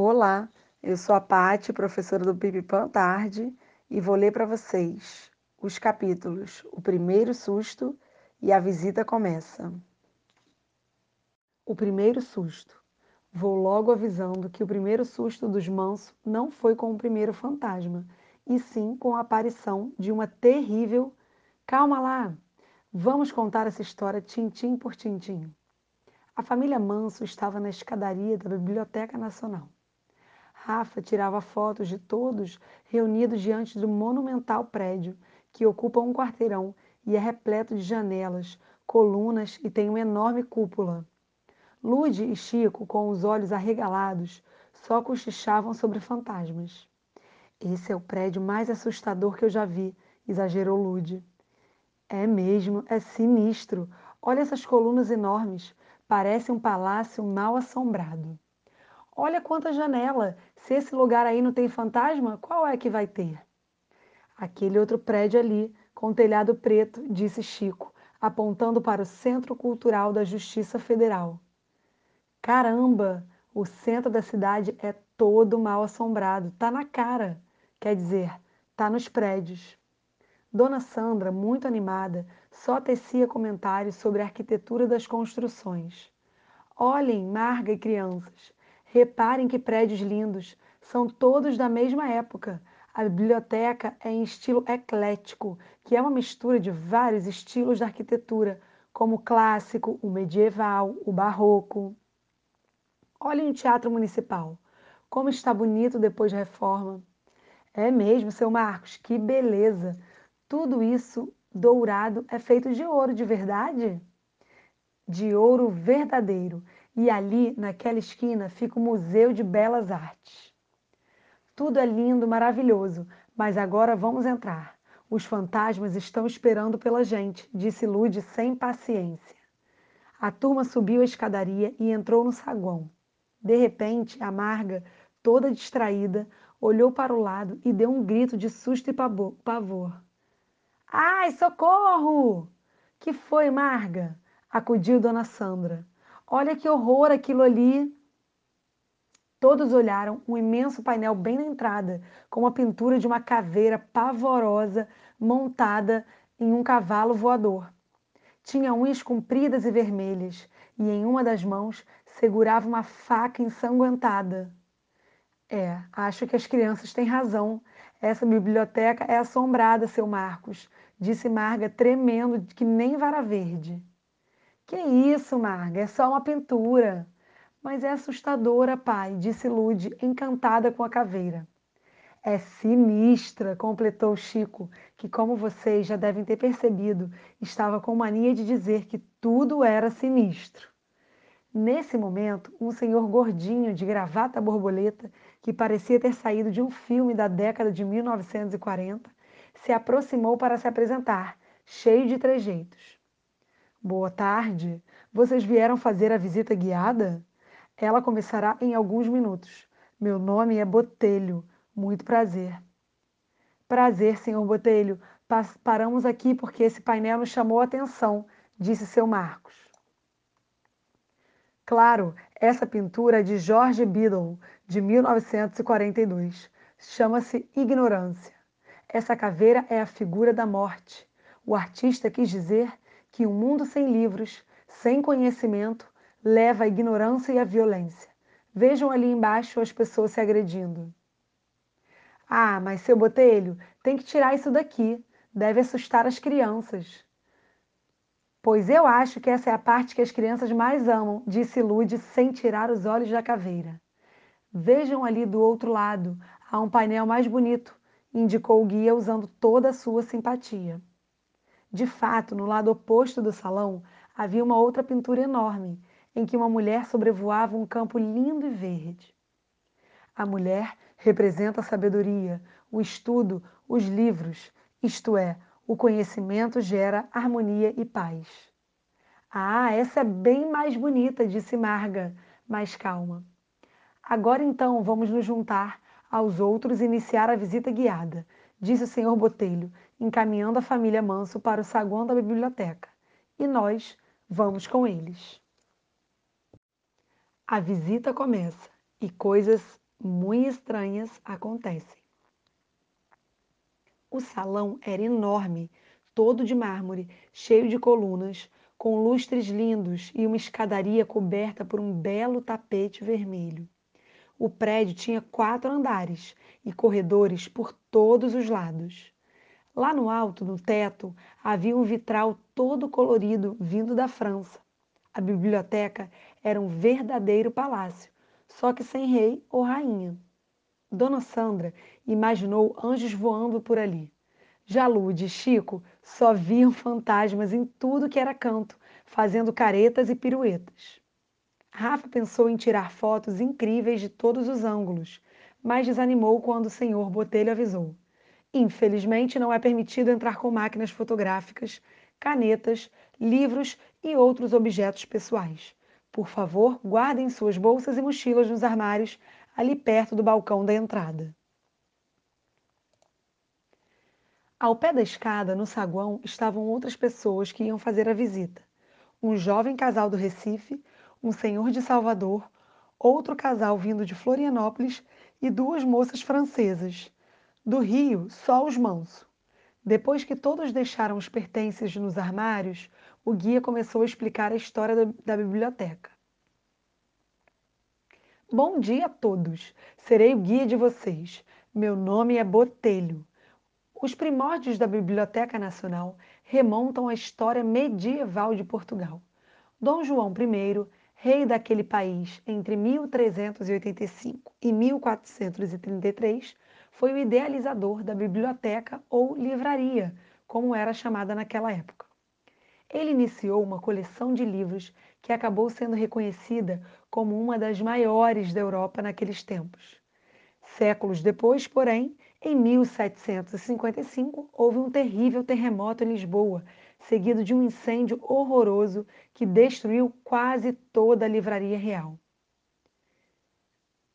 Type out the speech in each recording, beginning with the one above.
Olá, eu sou a Pati, professora do Pipipan Tarde, e vou ler para vocês os capítulos O Primeiro Susto e A Visita Começa. O primeiro susto. Vou logo avisando que o primeiro susto dos mansos não foi com o primeiro fantasma, e sim com a aparição de uma terrível. Calma lá! Vamos contar essa história tintim por tintim. A família Manso estava na escadaria da Biblioteca Nacional. Rafa tirava fotos de todos reunidos diante do monumental prédio que ocupa um quarteirão e é repleto de janelas, colunas e tem uma enorme cúpula. Lude e Chico, com os olhos arregalados, só cochichavam sobre fantasmas. Esse é o prédio mais assustador que eu já vi, exagerou Lude. É mesmo, é sinistro. Olha essas colunas enormes. Parece um palácio mal assombrado. Olha quanta janela! Se esse lugar aí não tem fantasma, qual é que vai ter? Aquele outro prédio ali, com telhado preto, disse Chico, apontando para o Centro Cultural da Justiça Federal. Caramba! O centro da cidade é todo mal assombrado, tá na cara. Quer dizer, tá nos prédios. Dona Sandra, muito animada, só tecia comentários sobre a arquitetura das construções. Olhem, Marga e crianças, Reparem que prédios lindos, são todos da mesma época. A biblioteca é em estilo eclético, que é uma mistura de vários estilos da arquitetura, como o clássico, o medieval, o barroco. Olhem o Teatro Municipal, como está bonito depois da reforma. É mesmo, seu Marcos, que beleza! Tudo isso dourado é feito de ouro de verdade? De ouro verdadeiro e ali, naquela esquina, fica o Museu de Belas Artes. Tudo é lindo, maravilhoso, mas agora vamos entrar. Os fantasmas estão esperando pela gente, disse Lude sem paciência. A turma subiu a escadaria e entrou no saguão. De repente, a Marga, toda distraída, olhou para o lado e deu um grito de susto e pavor. Ai, socorro! Que foi, Marga? acudiu Dona Sandra. Olha que horror aquilo ali! Todos olharam um imenso painel bem na entrada, com a pintura de uma caveira pavorosa montada em um cavalo voador. Tinha unhas compridas e vermelhas, e em uma das mãos segurava uma faca ensanguentada. É, acho que as crianças têm razão. Essa biblioteca é assombrada, seu Marcos, disse Marga, tremendo que nem vara verde. Que isso, Marga? É só uma pintura. Mas é assustadora, pai, disse Lude, encantada com a caveira. É sinistra, completou Chico, que, como vocês já devem ter percebido, estava com mania de dizer que tudo era sinistro. Nesse momento, um senhor gordinho de gravata borboleta, que parecia ter saído de um filme da década de 1940, se aproximou para se apresentar, cheio de trejeitos. Boa tarde. Vocês vieram fazer a visita guiada? Ela começará em alguns minutos. Meu nome é Botelho. Muito prazer. Prazer, senhor Botelho. Paramos aqui porque esse painel nos chamou a atenção, disse seu Marcos. Claro, essa pintura é de George Biddle, de 1942. Chama-se Ignorância. Essa caveira é a figura da morte. O artista quis dizer que um mundo sem livros, sem conhecimento, leva à ignorância e à violência. Vejam ali embaixo as pessoas se agredindo. Ah, mas seu botelho, tem que tirar isso daqui. Deve assustar as crianças. Pois eu acho que essa é a parte que as crianças mais amam, disse Lude sem tirar os olhos da caveira. Vejam ali do outro lado, há um painel mais bonito, indicou o guia usando toda a sua simpatia. De fato, no lado oposto do salão havia uma outra pintura enorme, em que uma mulher sobrevoava um campo lindo e verde. A mulher representa a sabedoria, o estudo, os livros, isto é, o conhecimento gera harmonia e paz. Ah, essa é bem mais bonita, disse Marga, mais calma. Agora então vamos nos juntar aos outros e iniciar a visita guiada, disse o senhor Botelho, encaminhando a família Manso para o saguão da biblioteca. E nós vamos com eles. A visita começa e coisas muito estranhas acontecem. O salão era enorme, todo de mármore, cheio de colunas, com lustres lindos e uma escadaria coberta por um belo tapete vermelho. O prédio tinha quatro andares e corredores por todos os lados. Lá no alto, no teto, havia um vitral todo colorido vindo da França. A biblioteca era um verdadeiro palácio, só que sem rei ou rainha. Dona Sandra imaginou anjos voando por ali. Jalude e Chico só viam fantasmas em tudo que era canto, fazendo caretas e piruetas. Rafa pensou em tirar fotos incríveis de todos os ângulos, mas desanimou quando o senhor Botelho avisou. Infelizmente, não é permitido entrar com máquinas fotográficas, canetas, livros e outros objetos pessoais. Por favor, guardem suas bolsas e mochilas nos armários ali perto do balcão da entrada. Ao pé da escada, no saguão, estavam outras pessoas que iam fazer a visita. Um jovem casal do Recife, um senhor de Salvador, outro casal vindo de Florianópolis e duas moças francesas. Do Rio, só os manso. Depois que todos deixaram os pertences nos armários, o guia começou a explicar a história da, da biblioteca. Bom dia a todos. Serei o guia de vocês. Meu nome é Botelho. Os primórdios da Biblioteca Nacional remontam à história medieval de Portugal. Dom João I rei daquele país entre 1385 e 1433, foi o idealizador da biblioteca ou livraria, como era chamada naquela época. Ele iniciou uma coleção de livros que acabou sendo reconhecida como uma das maiores da Europa naqueles tempos. Séculos depois, porém, em 1755, houve um terrível terremoto em Lisboa seguido de um incêndio horroroso que destruiu quase toda a livraria real.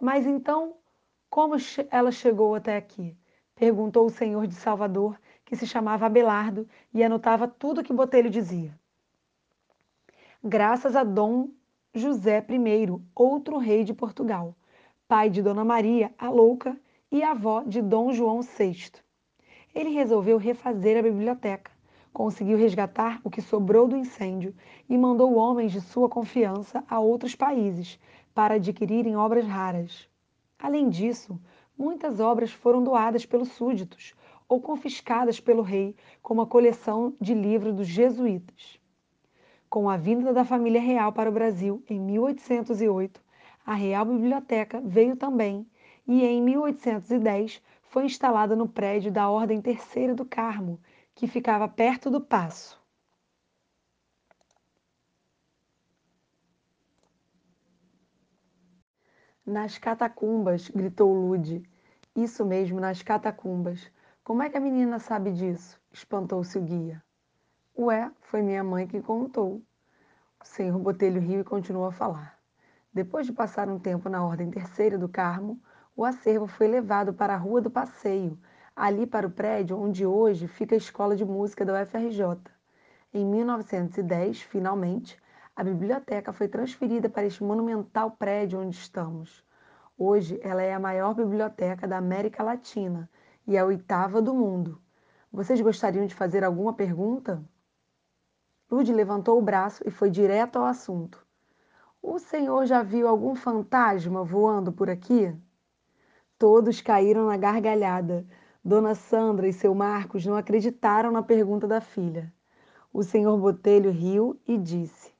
Mas então, como ela chegou até aqui? Perguntou o senhor de Salvador, que se chamava Abelardo e anotava tudo que Botelho dizia. Graças a Dom José I, outro rei de Portugal, pai de Dona Maria, a Louca, e avó de Dom João VI. Ele resolveu refazer a biblioteca conseguiu resgatar o que sobrou do incêndio e mandou homens de sua confiança a outros países para adquirirem obras raras. Além disso, muitas obras foram doadas pelos súditos ou confiscadas pelo rei, como a coleção de livros dos jesuítas. Com a vinda da família real para o Brasil em 1808, a Real Biblioteca veio também e em 1810 foi instalada no prédio da Ordem Terceira do Carmo, que ficava perto do paço. Nas catacumbas, gritou Lude. Isso mesmo, nas catacumbas. Como é que a menina sabe disso? Espantou-se o guia. Ué, foi minha mãe que contou. O senhor Botelho riu e continuou a falar. Depois de passar um tempo na Ordem Terceira do Carmo, o acervo foi levado para a Rua do Passeio, ali para o prédio onde hoje fica a Escola de Música da UFRJ. Em 1910, finalmente, a biblioteca foi transferida para este monumental prédio onde estamos. Hoje, ela é a maior biblioteca da América Latina e a oitava do mundo. Vocês gostariam de fazer alguma pergunta? Lud levantou o braço e foi direto ao assunto. O senhor já viu algum fantasma voando por aqui? Todos caíram na gargalhada. Dona Sandra e seu Marcos não acreditaram na pergunta da filha. O senhor Botelho riu e disse: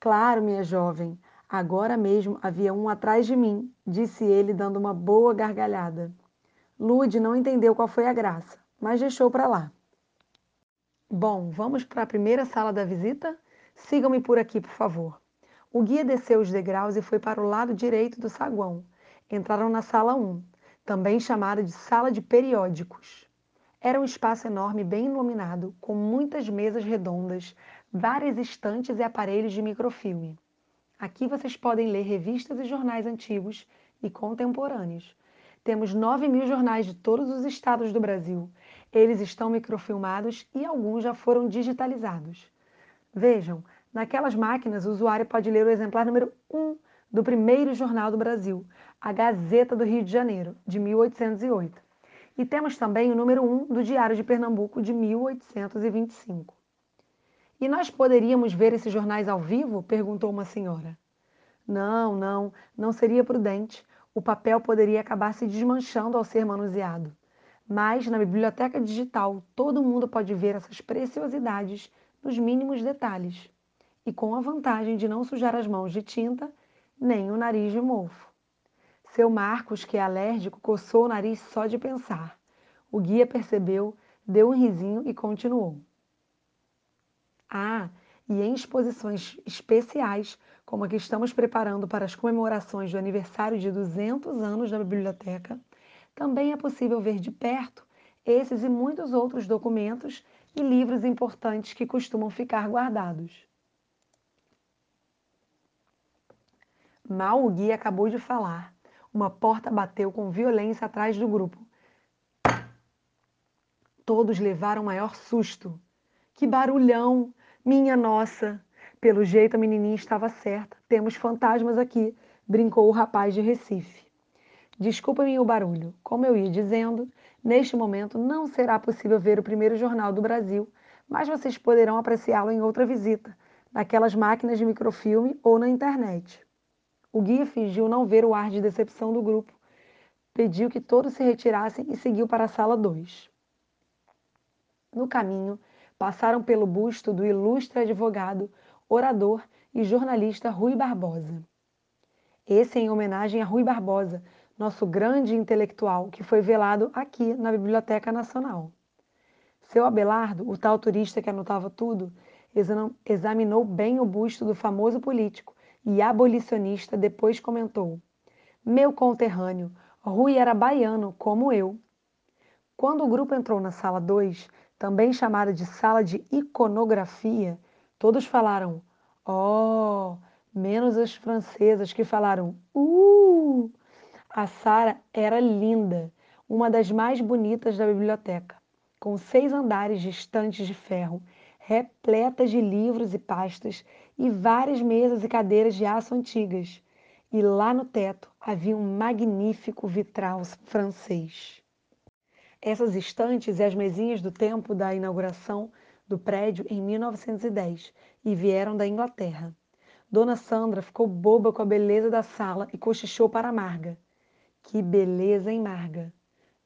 Claro, minha jovem, agora mesmo havia um atrás de mim, disse ele, dando uma boa gargalhada. Lude não entendeu qual foi a graça, mas deixou para lá. Bom, vamos para a primeira sala da visita? Sigam-me por aqui, por favor. O guia desceu os degraus e foi para o lado direito do saguão. Entraram na sala 1 também chamada de sala de periódicos. Era um espaço enorme, bem iluminado, com muitas mesas redondas, várias estantes e aparelhos de microfilme. Aqui vocês podem ler revistas e jornais antigos e contemporâneos. Temos 9 mil jornais de todos os estados do Brasil. Eles estão microfilmados e alguns já foram digitalizados. Vejam, naquelas máquinas o usuário pode ler o exemplar número 1 do primeiro jornal do Brasil, a Gazeta do Rio de Janeiro, de 1808. E temos também o número 1 do Diário de Pernambuco, de 1825. E nós poderíamos ver esses jornais ao vivo? perguntou uma senhora. Não, não, não seria prudente. O papel poderia acabar se desmanchando ao ser manuseado. Mas na biblioteca digital todo mundo pode ver essas preciosidades nos mínimos detalhes e com a vantagem de não sujar as mãos de tinta nem o nariz de mofo. Seu Marcos, que é alérgico, coçou o nariz só de pensar. O guia percebeu, deu um risinho e continuou. Ah, e em exposições especiais, como a que estamos preparando para as comemorações do aniversário de 200 anos da biblioteca, também é possível ver de perto esses e muitos outros documentos e livros importantes que costumam ficar guardados. Mal o guia acabou de falar, uma porta bateu com violência atrás do grupo. Todos levaram maior susto. Que barulhão! Minha nossa! Pelo jeito a menininha estava certa. Temos fantasmas aqui, brincou o rapaz de Recife. Desculpa-me o barulho. Como eu ia dizendo, neste momento não será possível ver o primeiro jornal do Brasil, mas vocês poderão apreciá-lo em outra visita, naquelas máquinas de microfilme ou na internet. O guia fingiu não ver o ar de decepção do grupo, pediu que todos se retirassem e seguiu para a sala 2. No caminho, passaram pelo busto do ilustre advogado, orador e jornalista Rui Barbosa. Esse em homenagem a Rui Barbosa, nosso grande intelectual, que foi velado aqui na Biblioteca Nacional. Seu Abelardo, o tal turista que anotava tudo, examinou bem o busto do famoso político e abolicionista, depois comentou: Meu conterrâneo, Rui era baiano, como eu. Quando o grupo entrou na sala 2, também chamada de sala de iconografia, todos falaram oh, menos as francesas que falaram uh. A Sara era linda, uma das mais bonitas da biblioteca, com seis andares de estantes de ferro, repletas de livros e pastas e várias mesas e cadeiras de aço antigas. E lá no teto havia um magnífico vitral francês. Essas estantes e as mesinhas do tempo da inauguração do prédio em 1910 e vieram da Inglaterra. Dona Sandra ficou boba com a beleza da sala e cochichou para Marga. Que beleza, hein, Marga?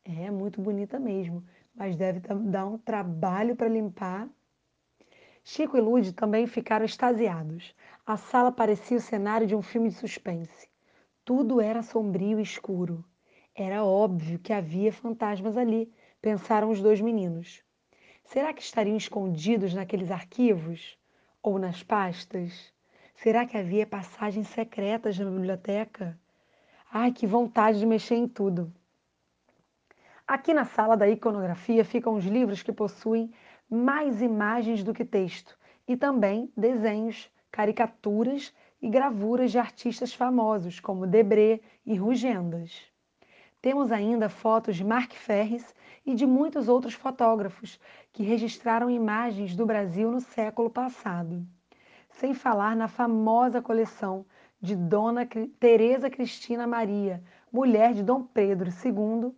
É muito bonita mesmo, mas deve dar um trabalho para limpar. Chico e Lude também ficaram extasiados. A sala parecia o cenário de um filme de suspense. Tudo era sombrio e escuro. Era óbvio que havia fantasmas ali, pensaram os dois meninos. Será que estariam escondidos naqueles arquivos? Ou nas pastas? Será que havia passagens secretas na biblioteca? Ai, que vontade de mexer em tudo! Aqui na sala da iconografia ficam os livros que possuem mais imagens do que texto e também desenhos, caricaturas e gravuras de artistas famosos como Debré e Rugendas. Temos ainda fotos de Mark Ferris e de muitos outros fotógrafos que registraram imagens do Brasil no século passado. Sem falar na famosa coleção de Dona Teresa Cristina Maria, mulher de Dom Pedro II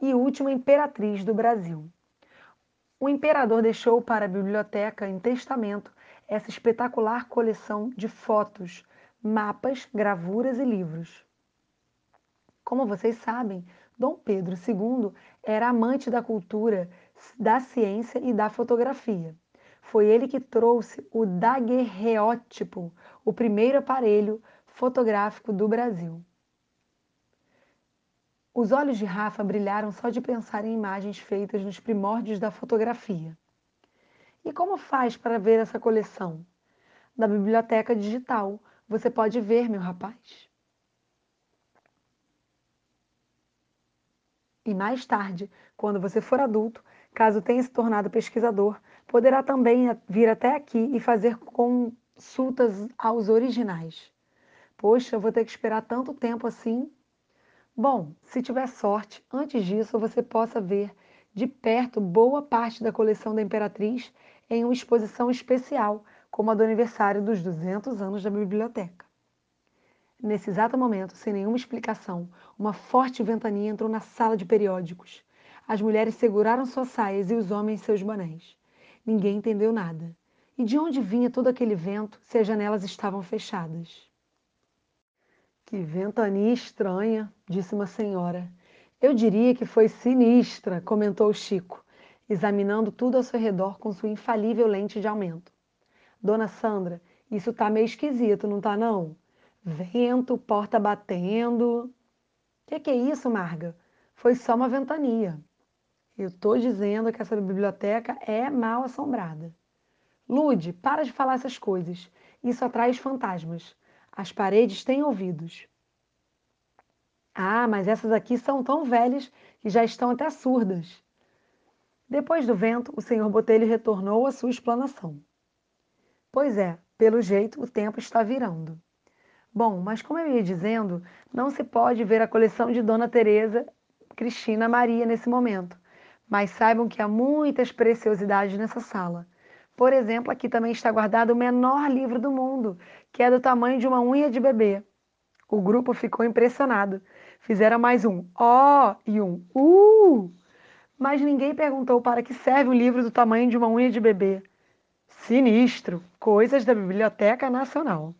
e última imperatriz do Brasil. O imperador deixou para a biblioteca em testamento essa espetacular coleção de fotos, mapas, gravuras e livros. Como vocês sabem, Dom Pedro II era amante da cultura, da ciência e da fotografia. Foi ele que trouxe o daguerreótipo, o primeiro aparelho fotográfico do Brasil. Os olhos de Rafa brilharam só de pensar em imagens feitas nos primórdios da fotografia. E como faz para ver essa coleção? Na biblioteca digital. Você pode ver, meu rapaz. E mais tarde, quando você for adulto, caso tenha se tornado pesquisador, poderá também vir até aqui e fazer consultas aos originais. Poxa, eu vou ter que esperar tanto tempo assim. Bom, se tiver sorte, antes disso você possa ver de perto boa parte da coleção da Imperatriz em uma exposição especial, como a do aniversário dos 200 anos da biblioteca. Nesse exato momento, sem nenhuma explicação, uma forte ventania entrou na sala de periódicos. As mulheres seguraram suas saias e os homens seus bonés. Ninguém entendeu nada. E de onde vinha todo aquele vento se as janelas estavam fechadas? Que ventania estranha, disse uma senhora. Eu diria que foi sinistra, comentou Chico, examinando tudo ao seu redor com sua infalível lente de aumento. Dona Sandra, isso tá meio esquisito, não tá não? Vento, porta batendo. Que que é isso, Marga? Foi só uma ventania. Eu tô dizendo que essa biblioteca é mal assombrada. Lude, para de falar essas coisas. Isso atrai os fantasmas. As paredes têm ouvidos. Ah, mas essas aqui são tão velhas que já estão até surdas. Depois do vento, o senhor Botelho retornou à sua explanação. Pois é, pelo jeito o tempo está virando. Bom, mas como eu ia dizendo, não se pode ver a coleção de Dona Teresa Cristina Maria nesse momento. Mas saibam que há muitas preciosidades nessa sala. Por exemplo, aqui também está guardado o menor livro do mundo, que é do tamanho de uma unha de bebê. O grupo ficou impressionado. Fizeram mais um ó e um uh, mas ninguém perguntou para que serve um livro do tamanho de uma unha de bebê. Sinistro! Coisas da Biblioteca Nacional.